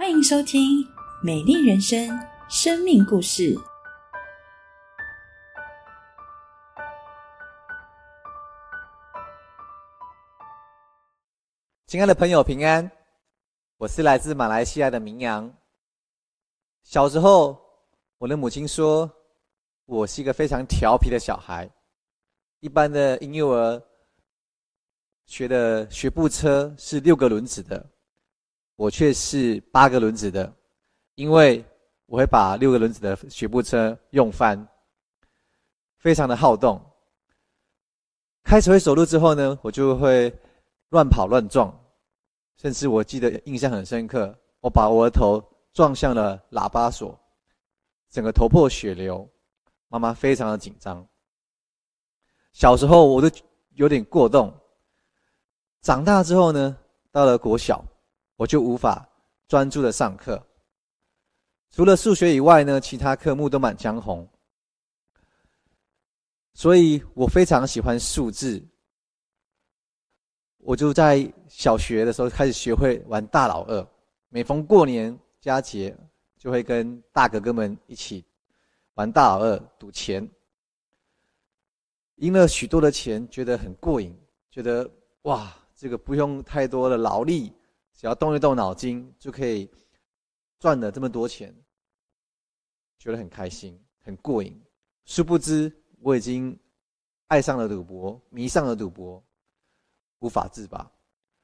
欢迎收听《美丽人生》生命故事。亲爱的朋友，平安！我是来自马来西亚的明阳。小时候，我的母亲说我是一个非常调皮的小孩。一般的婴幼儿学的学步车是六个轮子的。我却是八个轮子的，因为我会把六个轮子的学步车用翻，非常的好动。开始会走路之后呢，我就会乱跑乱撞，甚至我记得印象很深刻，我把我的头撞向了喇叭锁，整个头破血流，妈妈非常的紧张。小时候我都有点过动，长大之后呢，到了国小。我就无法专注的上课，除了数学以外呢，其他科目都满江红。所以我非常喜欢数字，我就在小学的时候开始学会玩大老二，每逢过年佳节，就会跟大哥哥们一起玩大老二赌钱，赢了许多的钱，觉得很过瘾，觉得哇，这个不用太多的劳力。只要动一动脑筋，就可以赚了这么多钱，觉得很开心、很过瘾。殊不知，我已经爱上了赌博，迷上了赌博，无法自拔。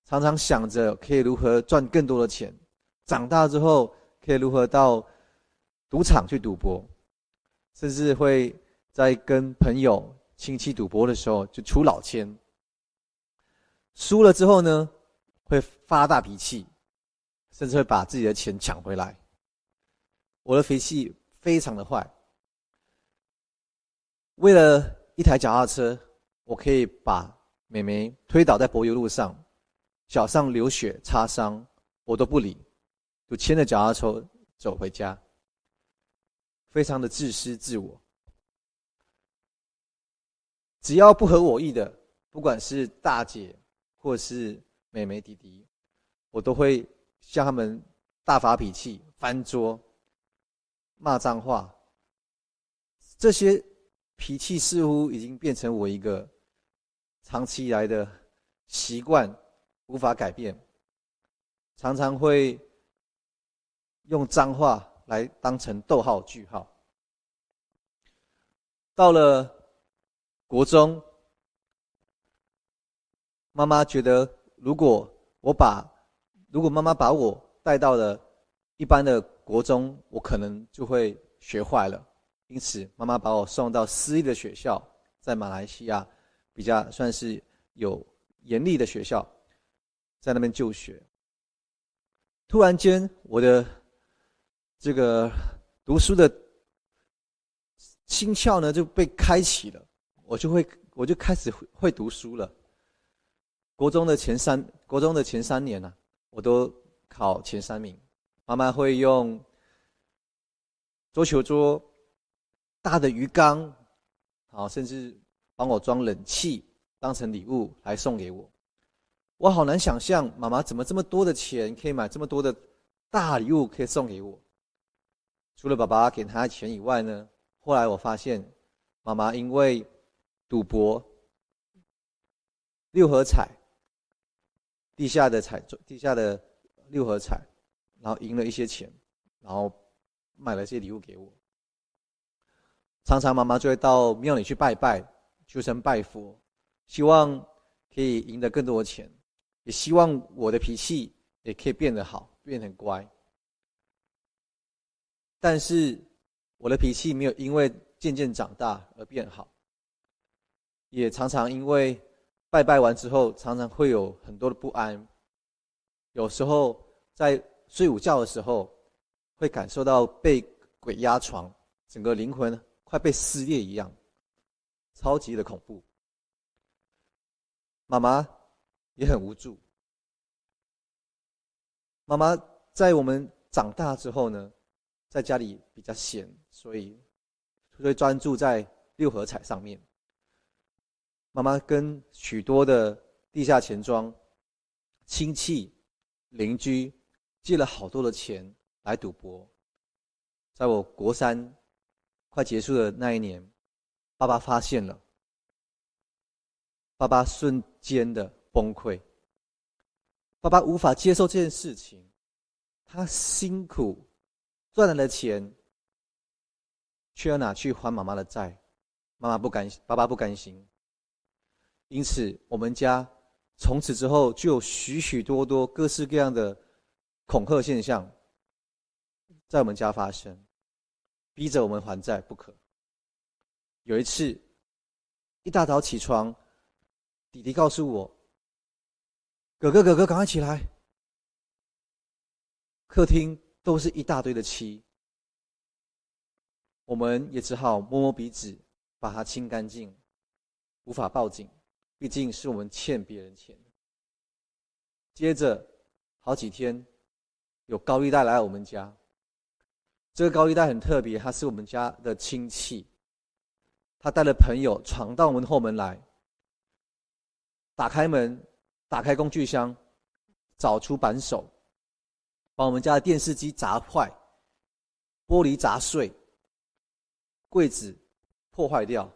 常常想着可以如何赚更多的钱，长大之后可以如何到赌场去赌博，甚至会在跟朋友、亲戚赌博的时候就出老千。输了之后呢？会发大脾气，甚至会把自己的钱抢回来。我的脾气非常的坏。为了一台脚踏车，我可以把美眉推倒在柏油路上，脚上流血擦伤，我都不理，就牵着脚踏车走回家。非常的自私自我。只要不合我意的，不管是大姐或是。妹妹弟弟，我都会向他们大发脾气、翻桌、骂脏话。这些脾气似乎已经变成我一个长期以来的习惯，无法改变。常常会用脏话来当成逗号、句号。到了国中，妈妈觉得。如果我把，如果妈妈把我带到了一般的国中，我可能就会学坏了。因此，妈妈把我送到私立的学校，在马来西亚比较算是有严厉的学校，在那边就学。突然间，我的这个读书的心窍呢就被开启了，我就会我就开始会读书了。国中的前三，国中的前三年呢，我都考前三名。妈妈会用桌球桌、大的鱼缸，好，甚至帮我装冷气，当成礼物来送给我。我好难想象，妈妈怎么这么多的钱可以买这么多的大礼物可以送给我。除了爸爸给她钱以外呢，后来我发现，妈妈因为赌博、六合彩。地下的彩，地下的六合彩，然后赢了一些钱，然后买了些礼物给我。常常妈妈就会到庙里去拜拜，求神拜佛，希望可以赢得更多的钱，也希望我的脾气也可以变得好，变得乖。但是我的脾气没有因为渐渐长大而变好，也常常因为。拜拜完之后，常常会有很多的不安。有时候在睡午觉的时候，会感受到被鬼压床，整个灵魂快被撕裂一样，超级的恐怖。妈妈也很无助。妈妈在我们长大之后呢，在家里比较闲，所以会专注在六合彩上面。妈妈跟许多的地下钱庄、亲戚、邻居借了好多的钱来赌博。在我国三快结束的那一年，爸爸发现了，爸爸瞬间的崩溃。爸爸无法接受这件事情，他辛苦赚来的钱，却要拿去还妈妈的债，妈妈不甘心，爸爸不甘心。因此，我们家从此之后就有许许多多各式各样的恐吓现象，在我们家发生。逼着我们还债不可。有一次，一大早起床，弟弟告诉我：“哥哥，哥哥，赶快起来！”客厅都是一大堆的漆，我们也只好摸摸鼻子，把它清干净。无法报警，毕竟是我们欠别人钱。接着好几天，有高利贷来我们家。这个高利贷很特别，他是我们家的亲戚，他带了朋友闯到我们后门来，打开门，打开工具箱，找出扳手，把我们家的电视机砸坏，玻璃砸碎，柜子破坏掉，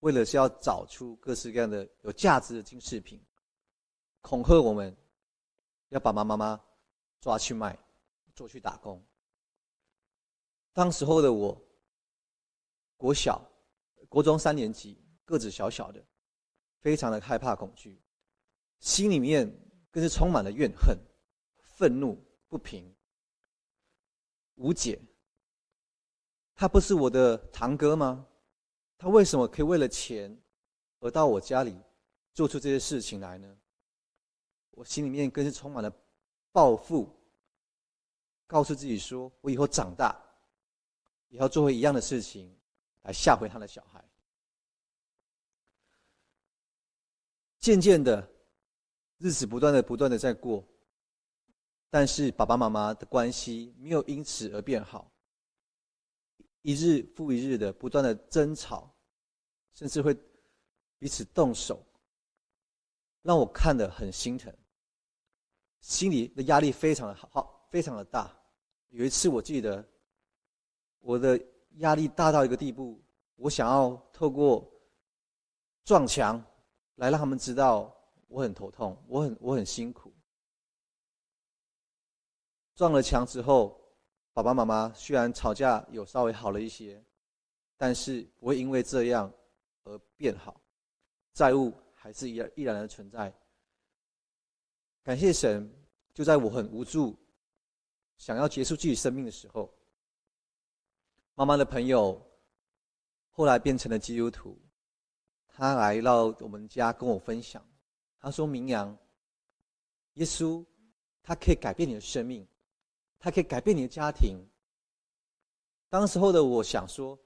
为了是要找出各式各样的有价值的金饰品，恐吓我们，要把妈妈妈抓去卖，做去打工。当时候的我，国小、国中三年级，个子小小的，非常的害怕、恐惧，心里面更是充满了怨恨、愤怒、不平、无解。他不是我的堂哥吗？他为什么可以为了钱而到我家里做出这些事情来呢？我心里面更是充满了报复，告诉自己说：我以后长大。也要做回一样的事情，来吓回他的小孩。渐渐的，日子不断的、不断的在过，但是爸爸妈妈的关系没有因此而变好。一日复一日的不断的争吵，甚至会彼此动手，让我看得很心疼，心里的压力非常的好，非常的大。有一次我记得。我的压力大到一个地步，我想要透过撞墙来让他们知道我很头痛，我很我很辛苦。撞了墙之后，爸爸妈妈虽然吵架有稍微好了一些，但是不会因为这样而变好，债务还是依然依然的存在。感谢神，就在我很无助、想要结束自己生命的时候。妈妈的朋友后来变成了基督徒，他来到我们家跟我分享，他说：“明阳，耶稣他可以改变你的生命，他可以改变你的家庭。”当时候的我想说，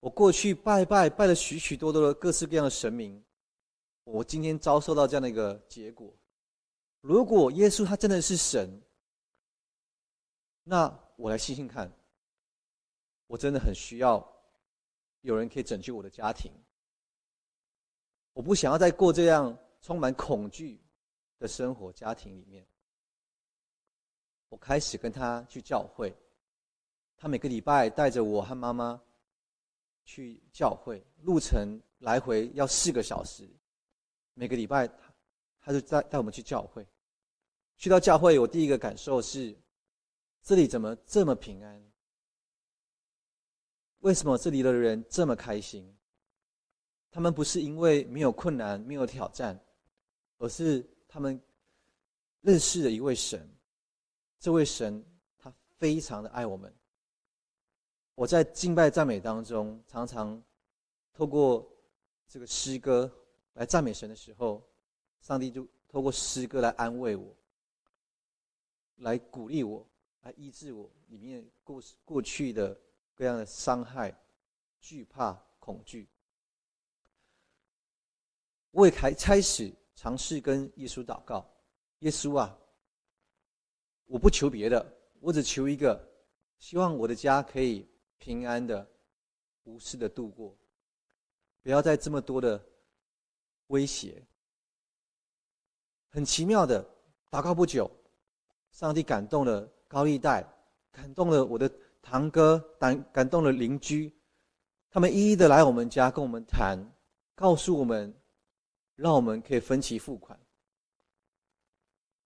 我过去拜拜拜了许许多多的各式各样的神明，我今天遭受到这样的一个结果。如果耶稣他真的是神，那我来信信看。我真的很需要有人可以拯救我的家庭。我不想要再过这样充满恐惧的生活，家庭里面。我开始跟他去教会，他每个礼拜带着我和妈妈去教会，路程来回要四个小时。每个礼拜他他就带带我们去教会。去到教会，我第一个感受是，这里怎么这么平安？为什么这里的人这么开心？他们不是因为没有困难、没有挑战，而是他们认识了一位神。这位神他非常的爱我们。我在敬拜赞美当中，常常透过这个诗歌来赞美神的时候，上帝就透过诗歌来安慰我，来鼓励我，来医治我里面过过去的。各样的伤害、惧怕、恐惧，我也开开始尝试跟耶稣祷告。耶稣啊，我不求别的，我只求一个，希望我的家可以平安的、无事的度过，不要再这么多的威胁。很奇妙的，祷告不久，上帝感动了高利贷，感动了我的堂哥，感感动了邻居，他们一一的来我们家跟我们谈，告诉我们，让我们可以分期付款，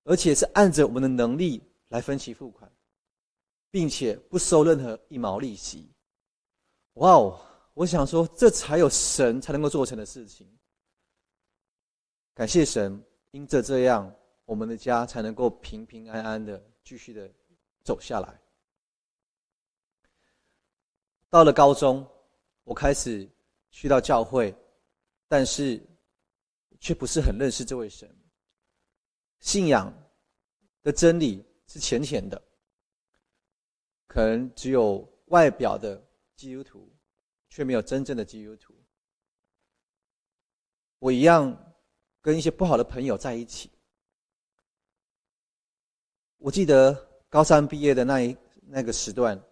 而且是按着我们的能力来分期付款，并且不收任何一毛利息。哇哦！我想说，这才有神才能够做成的事情。感谢神，因着这样，我们的家才能够平平安安的继续的走下来。到了高中，我开始去到教会，但是却不是很认识这位神。信仰的真理是浅浅的，可能只有外表的基督徒。却没有真正的基督徒。我一样跟一些不好的朋友在一起。我记得高三毕业的那一那个时段，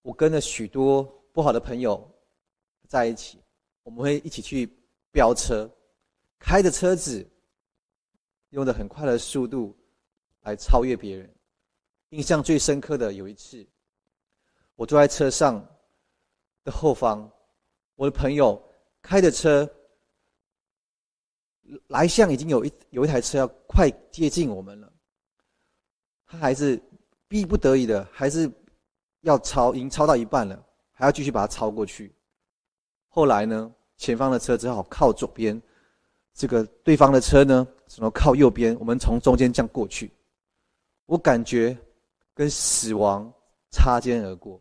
我跟了许多不好的朋友在一起。我们会一起去飙车，开着车子，用的很快的速度来超越别人。印象最深刻的有一次，我坐在车上。的后方，我的朋友开着车来向，已经有一有一台车要快接近我们了，他还是逼不得已的，还是要超，已经超到一半了，还要继续把它超过去。后来呢，前方的车只好靠左边，这个对方的车呢只能靠右边，我们从中间这样过去。我感觉跟死亡擦肩而过。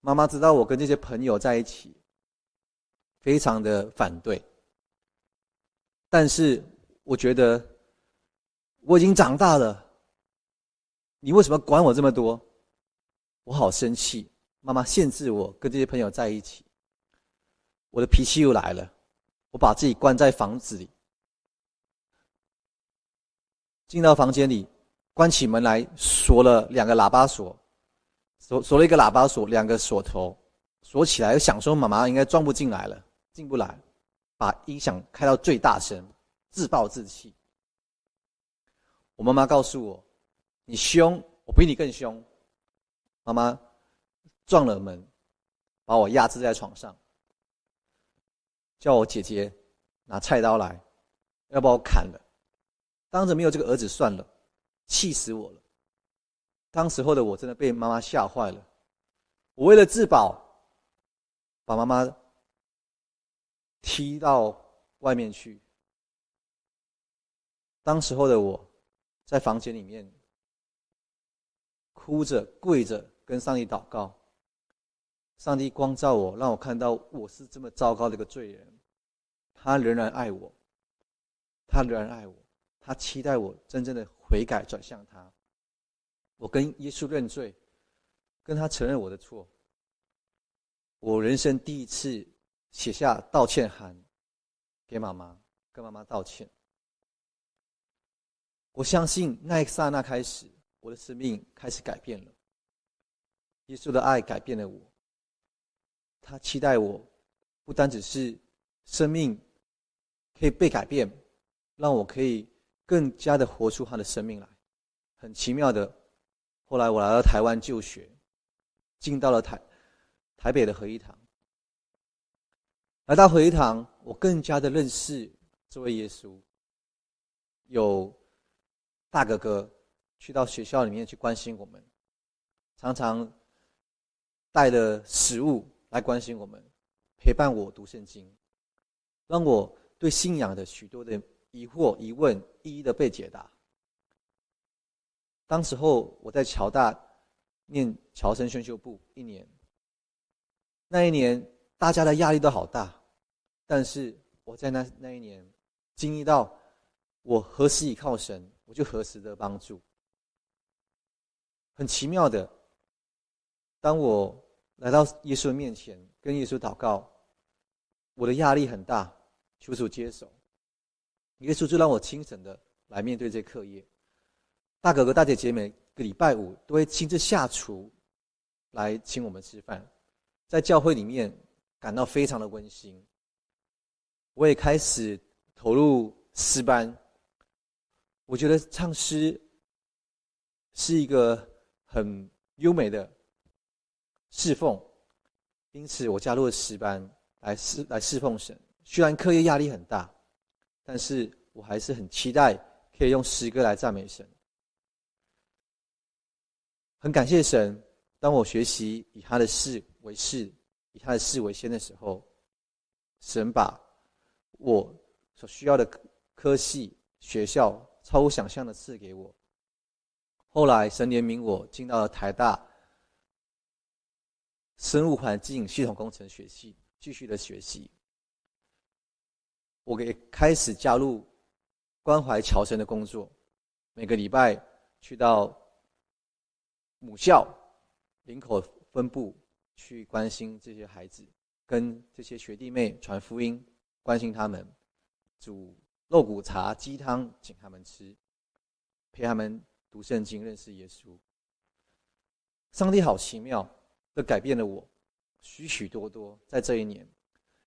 妈妈知道我跟这些朋友在一起，非常的反对。但是我觉得我已经长大了，你为什么管我这么多？我好生气！妈妈限制我跟这些朋友在一起，我的脾气又来了。我把自己关在房子里，进到房间里，关起门来锁了两个喇叭锁。锁锁了一个喇叭锁，两个锁头锁起来，想说妈妈应该装不进来了，进不来，把音响开到最大声，自暴自弃。我妈妈告诉我：“你凶，我比你更凶。”妈妈撞了门，把我压制在床上，叫我姐姐拿菜刀来，要把我砍了。当着没有这个儿子算了，气死我了。当时候的我真的被妈妈吓坏了，我为了自保，把妈妈踢到外面去。当时候的我，在房间里面哭着跪着跟上帝祷告，上帝光照我，让我看到我是这么糟糕的一个罪人，他仍然爱我，他仍然爱我，他期待我真正的悔改转向他。我跟耶稣认罪，跟他承认我的错。我人生第一次写下道歉函给妈妈，跟妈妈道歉。我相信那一刹那开始，我的生命开始改变了。耶稣的爱改变了我，他期待我不单只是生命可以被改变，让我可以更加的活出他的生命来。很奇妙的。后来我来到台湾就学，进到了台台北的合一堂。来到合一堂，我更加的认识这位耶稣。有大哥哥去到学校里面去关心我们，常常带着食物来关心我们，陪伴我读圣经，让我对信仰的许多的疑惑疑问一一的被解答。当时候我在侨大念侨生宣修部一年，那一年大家的压力都好大，但是我在那那一年经历到，我何时倚靠神，我就何时得帮助。很奇妙的，当我来到耶稣的面前，跟耶稣祷告，我的压力很大，求主接手，耶稣就让我清醒的来面对这课业。大哥哥、大姐姐每个礼拜五都会亲自下厨来请我们吃饭，在教会里面感到非常的温馨。我也开始投入诗班，我觉得唱诗是一个很优美的侍奉，因此我加入了诗班来侍来侍奉神。虽然课业压力很大，但是我还是很期待可以用诗歌来赞美神。很感谢神，当我学习以他的事为事，以他的事为先的时候，神把我所需要的科系、学校超乎想象的赐给我。后来神怜悯我，进到了台大生物环境系统工程学系，继续的学习。我给开始加入关怀侨生的工作，每个礼拜去到母校林口分部去关心这些孩子，跟这些学弟妹传福音，关心他们，煮肉骨茶、鸡汤请他们吃，陪他们。读圣经，认识耶稣。上帝好奇妙的改变了我许许多多。在这一年，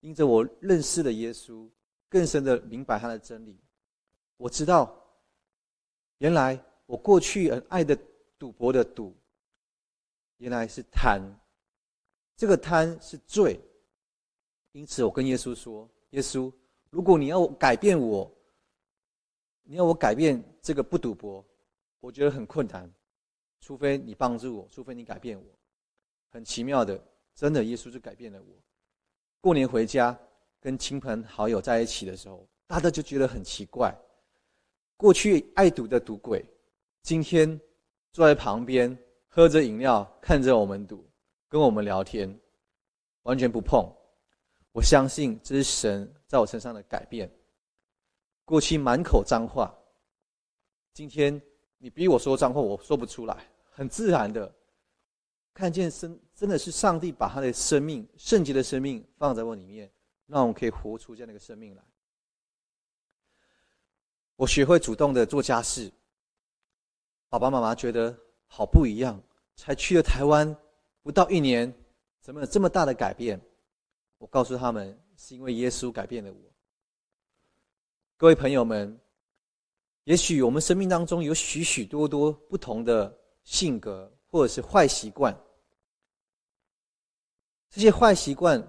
因着我认识了耶稣，更深的明白他的真理。我知道，原来我过去很爱的赌博的赌，原来是贪。这个贪是罪。因此，我跟耶稣说：“耶稣，如果你要改变我，你要我改变这个不赌博。”我觉得很困难，除非你帮助我，除非你改变我。很奇妙的，真的，耶稣就改变了我。过年回家跟亲朋好友在一起的时候，大家就觉得很奇怪。过去爱赌的赌鬼，今天坐在旁边喝着饮料，看着我们赌，跟我们聊天，完全不碰。我相信这是神在我身上的改变。过去满口脏话，今天。你逼我说脏话，我说不出来，很自然的看见生真的是上帝把他的生命圣洁的生命放在我里面，让我可以活出这样的一个生命来。我学会主动的做家事，爸爸妈妈觉得好不一样，才去了台湾不到一年，怎么有这么大的改变？我告诉他们，是因为耶稣改变了我。各位朋友们。也许我们生命当中有许许多多不同的性格，或者是坏习惯。这些坏习惯，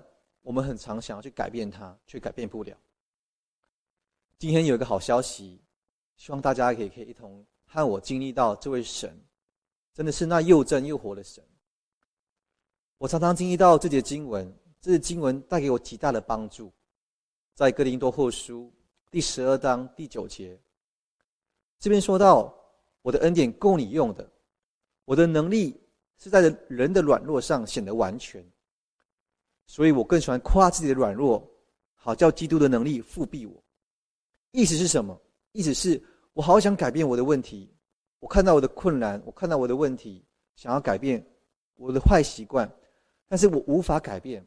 我们很常想要去改变它，却改变不了。今天有一个好消息，希望大家可以可以一同和我经历到这位神，真的是那又真又活的神。我常常经历到这节经文，这节经文带给我极大的帮助。在哥林多后书第十二章第九节。这边说到，我的恩典够你用的，我的能力是在人的软弱上显得完全，所以我更喜欢夸自己的软弱，好叫基督的能力复辟我。意思是什么？意思是我好想改变我的问题，我看到我的困难，我看到我的问题，想要改变我的坏习惯，但是我无法改变。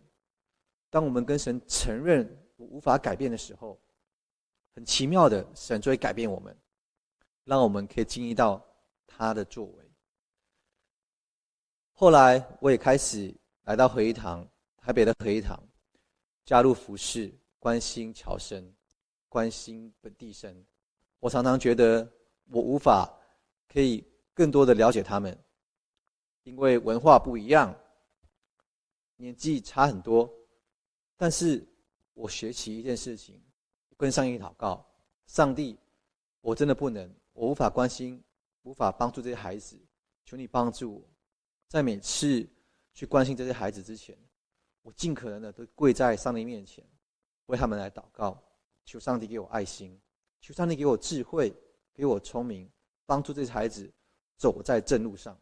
当我们跟神承认我无法改变的时候，很奇妙的，神就会改变我们。让我们可以经历到他的作为。后来，我也开始来到合一堂，台北的合一堂，加入服饰，关心侨生，关心本地生。我常常觉得我无法可以更多的了解他们，因为文化不一样，年纪差很多。但是我学习一件事情，跟上帝祷告，上帝，我真的不能。我无法关心，无法帮助这些孩子，求你帮助我，在每次去关心这些孩子之前，我尽可能的都跪在上帝面前，为他们来祷告，求上帝给我爱心，求上帝给我智慧，给我聪明，帮助这些孩子走在正路上，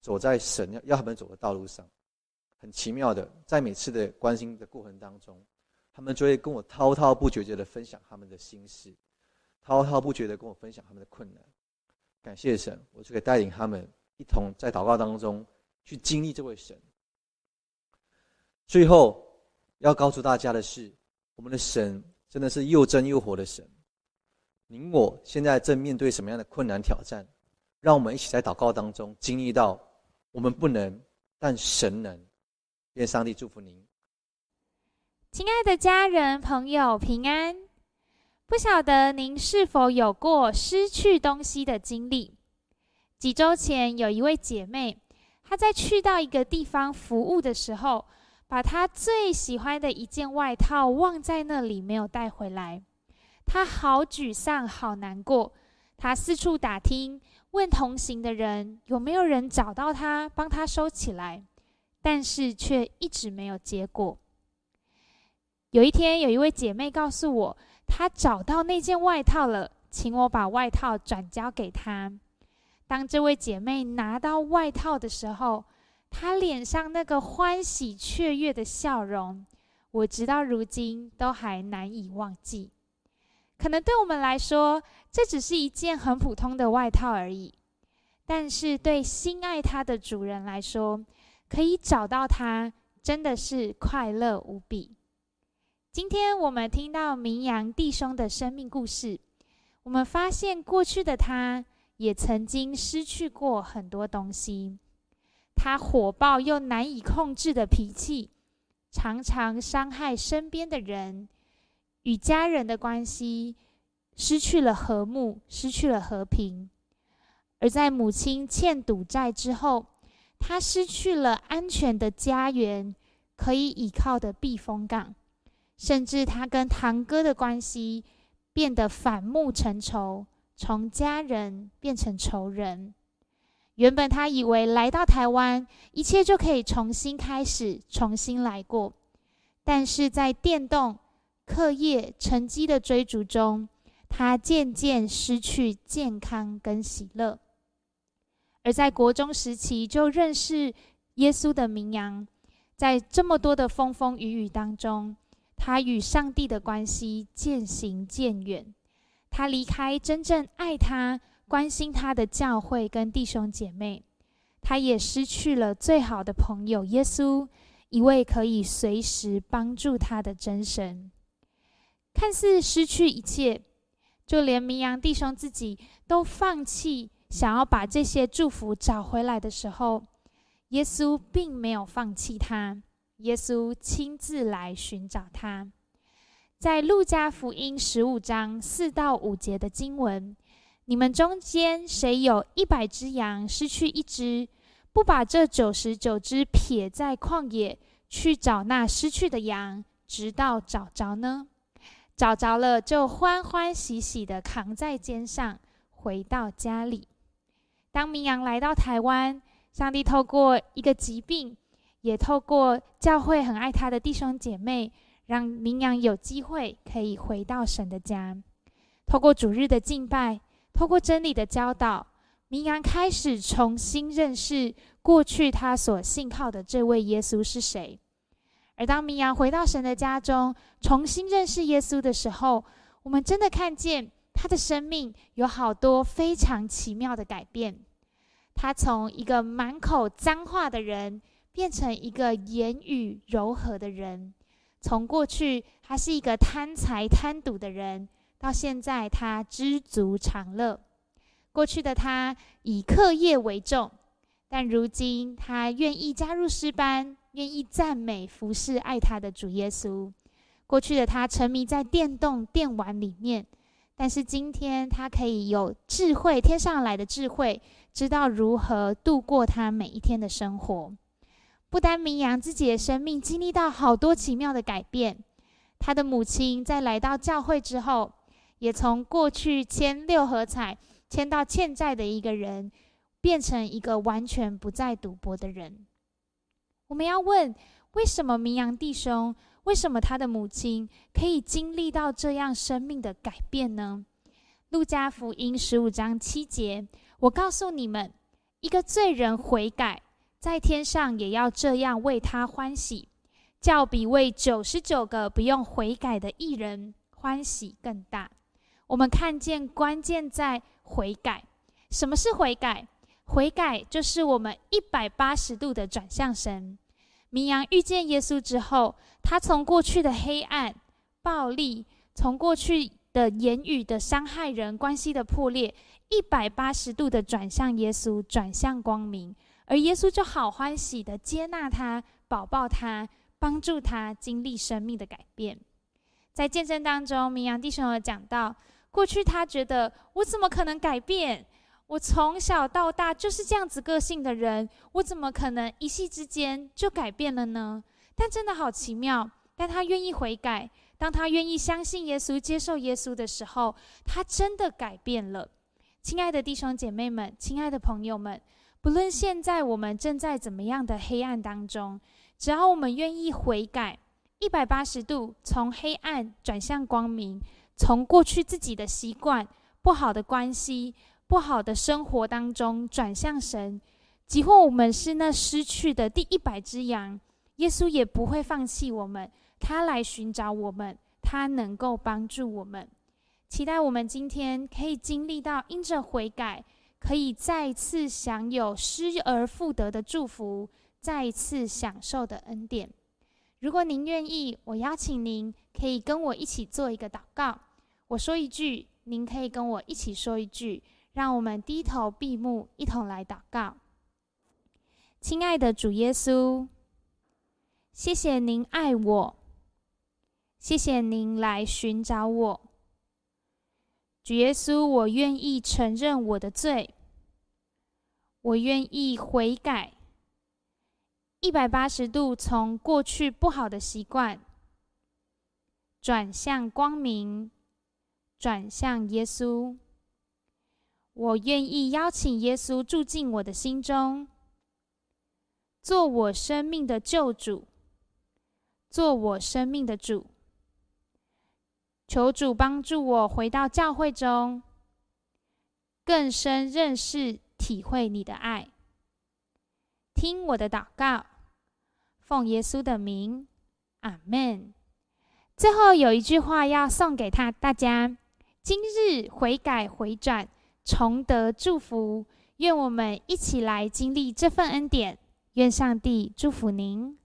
走在神要他们走的道路上。很奇妙的，在每次的关心的过程当中，他们就会跟我滔滔不绝的分享他们的心事。滔滔不绝的跟我分享他们的困难，感谢神，我就可以带领他们一同在祷告当中去经历这位神。最后要告诉大家的是，我们的神真的是又真又活的神。您我现在正面对什么样的困难挑战？让我们一起在祷告当中经历到，我们不能，但神能。愿上帝祝福您，亲爱的家人朋友平安。不晓得您是否有过失去东西的经历？几周前，有一位姐妹，她在去到一个地方服务的时候，把她最喜欢的一件外套忘在那里，没有带回来。她好沮丧，好难过。她四处打听，问同行的人有没有人找到她，帮她收起来，但是却一直没有结果。有一天，有一位姐妹告诉我，她找到那件外套了，请我把外套转交给她。当这位姐妹拿到外套的时候，他脸上那个欢喜雀跃的笑容，我直到如今都还难以忘记。可能对我们来说，这只是一件很普通的外套而已，但是对心爱它的主人来说，可以找到它，真的是快乐无比。今天我们听到明阳弟兄的生命故事，我们发现过去的他。也曾经失去过很多东西，他火爆又难以控制的脾气，常常伤害身边的人，与家人的关系失去了和睦，失去了和平。而在母亲欠赌债之后，他失去了安全的家园，可以倚靠的避风港，甚至他跟堂哥的关系变得反目成仇。从家人变成仇人。原本他以为来到台湾，一切就可以重新开始，重新来过。但是在电动、课业、成绩的追逐中，他渐渐失去健康跟喜乐。而在国中时期就认识耶稣的名扬，在这么多的风风雨雨当中，他与上帝的关系渐行渐远。他离开真正爱他、关心他的教会跟弟兄姐妹，他也失去了最好的朋友耶稣，一位可以随时帮助他的真神。看似失去一切，就连明阳弟兄自己都放弃，想要把这些祝福找回来的时候，耶稣并没有放弃他，耶稣亲自来寻找他。在路加福音十五章四到五节的经文，你们中间谁有一百只羊，失去一只，不把这九十九只撇在旷野，去找那失去的羊，直到找着呢？找着了，就欢欢喜喜的扛在肩上，回到家里。当明阳来到台湾，上帝透过一个疾病，也透过教会很爱他的弟兄姐妹。让明阳有机会可以回到神的家，透过主日的敬拜，透过真理的教导，明阳开始重新认识过去他所信靠的这位耶稣是谁。而当明阳回到神的家中，重新认识耶稣的时候，我们真的看见他的生命有好多非常奇妙的改变。他从一个满口脏话的人，变成一个言语柔和的人。从过去他是一个贪财贪赌的人，到现在他知足常乐。过去的他以课业为重，但如今他愿意加入诗班，愿意赞美服侍爱他的主耶稣。过去的他沉迷在电动电玩里面，但是今天他可以有智慧，天上来的智慧，知道如何度过他每一天的生活。不单明扬自己的生命经历到好多奇妙的改变，他的母亲在来到教会之后，也从过去签六合彩签到欠债的一个人，变成一个完全不再赌博的人。我们要问：为什么明阳弟兄，为什么他的母亲可以经历到这样生命的改变呢？路加福音十五章七节，我告诉你们，一个罪人悔改。在天上也要这样为他欢喜，叫比为九十九个不用悔改的艺人欢喜更大。我们看见关键在悔改。什么是悔改？悔改就是我们一百八十度的转向神。明阳遇见耶稣之后，他从过去的黑暗、暴力，从过去的言语的伤害人、关系的破裂，一百八十度的转向耶稣，转向光明。而耶稣就好欢喜的接纳他，保抱他，帮助他经历生命的改变。在见证当中，明阳弟兄有讲到，过去他觉得我怎么可能改变？我从小到大就是这样子个性的人，我怎么可能一夕之间就改变了呢？但真的好奇妙，当他愿意悔改，当他愿意相信耶稣、接受耶稣的时候，他真的改变了。亲爱的弟兄姐妹们，亲爱的朋友们，不论现在我们正在怎么样的黑暗当中，只要我们愿意悔改，一百八十度从黑暗转向光明，从过去自己的习惯、不好的关系。不好的生活当中转向神，即或我们是那失去的第一百只羊，耶稣也不会放弃我们。他来寻找我们，他能够帮助我们。期待我们今天可以经历到因着悔改，可以再次享有失而复得的祝福，再次享受的恩典。如果您愿意，我邀请您可以跟我一起做一个祷告。我说一句，您可以跟我一起说一句。让我们低头闭目，一同来祷告。亲爱的主耶稣，谢谢您爱我，谢谢您来寻找我。主耶稣，我愿意承认我的罪，我愿意悔改，一百八十度从过去不好的习惯转向光明，转向耶稣。我愿意邀请耶稣住进我的心中，做我生命的救主，做我生命的主。求主帮助我回到教会中，更深认识、体会你的爱。听我的祷告，奉耶稣的名，阿门。最后有一句话要送给他大家：今日悔改回转。重得祝福，愿我们一起来经历这份恩典。愿上帝祝福您。